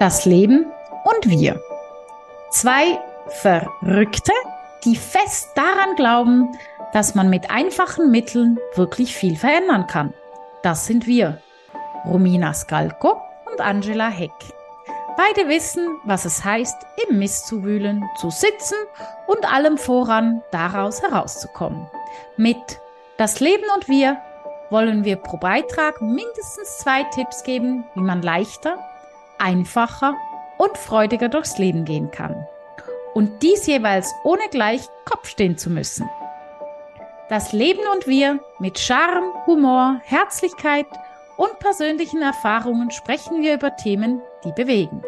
Das Leben und wir. Zwei Verrückte, die fest daran glauben, dass man mit einfachen Mitteln wirklich viel verändern kann. Das sind wir, Romina Skalko und Angela Heck. Beide wissen, was es heißt, im Mist zu wühlen, zu sitzen und allem voran daraus herauszukommen. Mit Das Leben und wir wollen wir pro Beitrag mindestens zwei Tipps geben, wie man leichter, einfacher und freudiger durchs Leben gehen kann. Und dies jeweils ohne gleich Kopf stehen zu müssen. Das Leben und wir mit Charme, Humor, Herzlichkeit und persönlichen Erfahrungen sprechen wir über Themen, die bewegen.